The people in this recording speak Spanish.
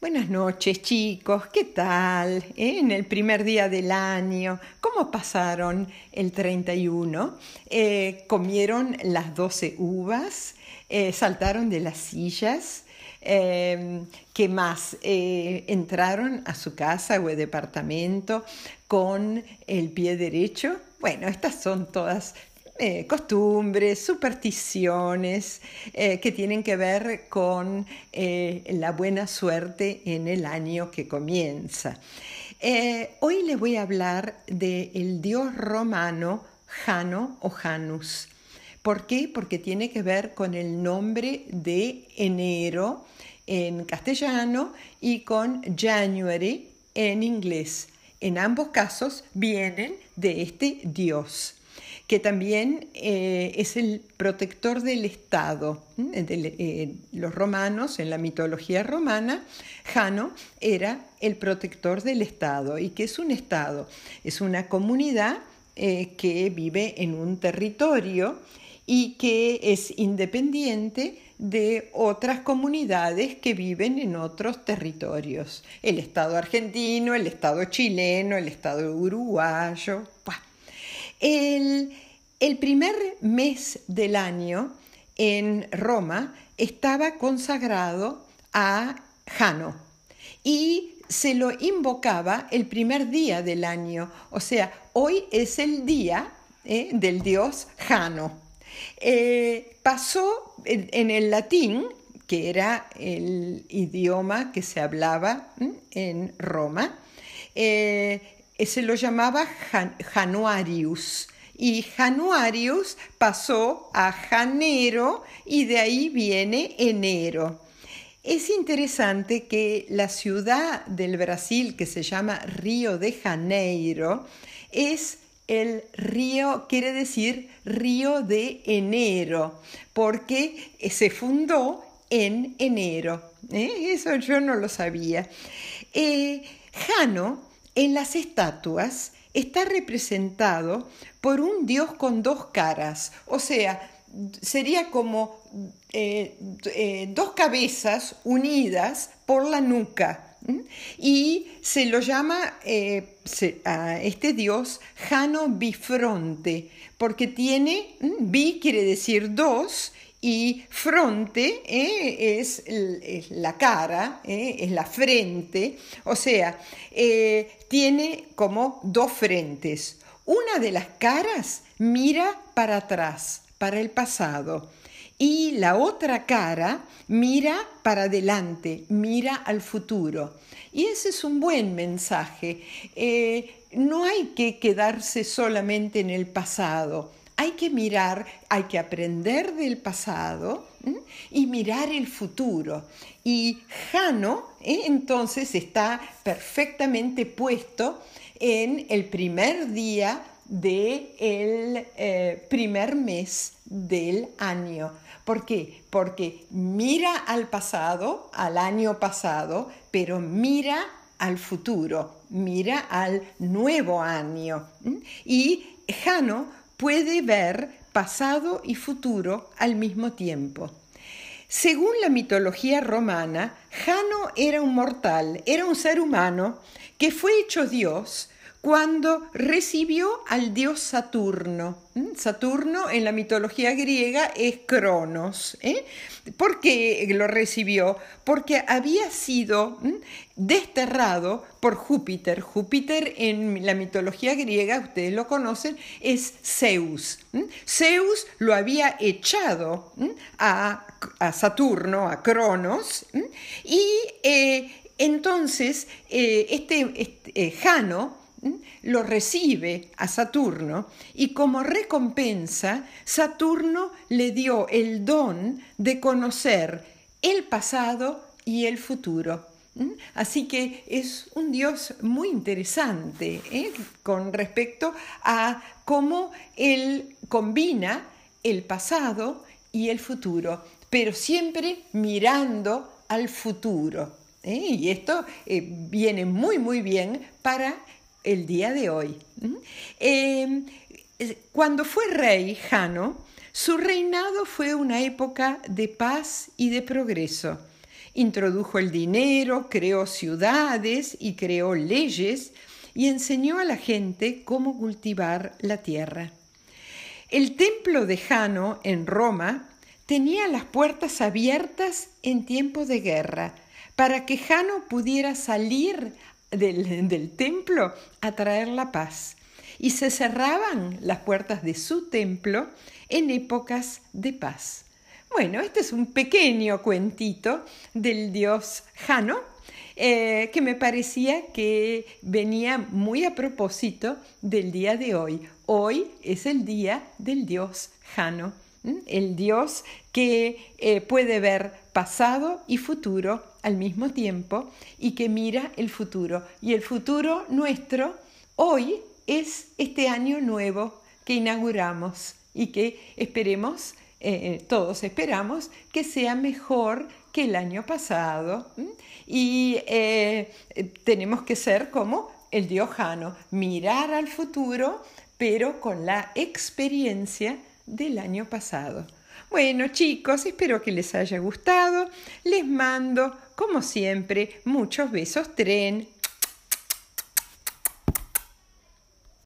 Buenas noches chicos, ¿qué tal? ¿Eh? En el primer día del año, ¿cómo pasaron el 31? Eh, ¿Comieron las 12 uvas? Eh, ¿Saltaron de las sillas? ¿Qué más? ¿Entraron a su casa o departamento con el pie derecho? Bueno, estas son todas eh, costumbres, supersticiones eh, que tienen que ver con eh, la buena suerte en el año que comienza. hoy les voy a hablar del dios romano Jano o Janus. ¿Por qué? Porque tiene que ver con el nombre de enero en castellano y con January en inglés. En ambos casos vienen de este dios que también eh, es el protector del Estado. Eh, los romanos, en la mitología romana, Jano era el protector del Estado. ¿Y qué es un Estado? Es una comunidad eh, que vive en un territorio y que es independiente de otras comunidades que viven en otros territorios. El Estado argentino, el Estado chileno, el Estado uruguayo. El, primer mes del año en Roma estaba consagrado a Jano y se lo invocaba el primer día del año, o sea, hoy es el día eh, del dios Jano. Eh, pasó en, el latín, que era el idioma que se hablaba en Roma, eh, se lo llamaba Januarius. Y Januarius pasó a Janero y de ahí viene enero. Es interesante que la ciudad del Brasil que se llama Río de Janeiro es el río, quiere decir río de enero, porque se fundó en enero. ¿eh? Eso yo no lo sabía. Eh, Jano en las estatuas está representado por un dios con dos caras, o sea, sería como eh, eh, dos cabezas unidas por la nuca. Y se lo llama eh, a este dios Jano Bifronte, porque tiene, bi quiere decir dos, y fronte eh, es, la cara, eh, es la frente, o sea, eh, tiene como dos frentes. Una de las caras mira para atrás, para el pasado, y la otra cara mira para adelante, mira al futuro. Y ese es un buen mensaje. no hay que quedarse solamente en el pasado hay que mirar, hay que aprender del pasado y mirar el futuro. Y Jano ¿eh? entonces está perfectamente puesto en el primer día del eh, primer mes del año. ¿Por qué? Porque mira al pasado, al año pasado, pero mira al futuro, mira al nuevo año. Y Jano puede ver pasado y futuro al mismo tiempo. Según la mitología romana, Jano era un mortal, era un ser humano que fue hecho Dios cuando recibió al dios Saturno. ¿Mm? Saturno en la mitología griega es Cronos. ¿eh? ¿Por qué lo recibió? Porque había sido desterrado por Júpiter. Júpiter en la mitología griega, ustedes lo conocen, es Zeus. Zeus lo había echado a, Saturno, a Cronos, y eh, entonces eh, este, este Jano, lo recibe a Saturno y como recompensa Saturno le dio el don de conocer el pasado y el futuro. Así que es un Dios muy interesante ¿eh? con respecto a cómo Él combina el pasado y el futuro, pero siempre mirando al futuro. ¿eh? Y esto eh, viene muy, muy bien para el día de hoy. Em, cuando fue rey Jano, su reinado fue una época de paz y de progreso. introdujo el dinero, creó ciudades y creó leyes y enseñó a la gente cómo cultivar la tierra. El templo de Jano en Roma tenía las puertas abiertas en tiempo de guerra para que Jano pudiera salir del, templo a traer la paz y se cerraban las puertas de su templo en épocas de paz. Bueno, este es un pequeño cuentito del dios Jano eh, que me parecía que venía muy a propósito del día de hoy. Hoy es el día del dios Jano, el dios que eh, puede ver pasado y futuro al mismo tiempo y que mira el futuro. Y el futuro nuestro hoy es este año nuevo que inauguramos y que esperemos eh, todos esperamos que sea mejor que el año pasado. Y eh, tenemos que ser como el diojano, mirar al futuro, pero con la experiencia del año pasado. Bueno chicos, espero que les haya gustado. Les mando, como siempre, muchos besos tren.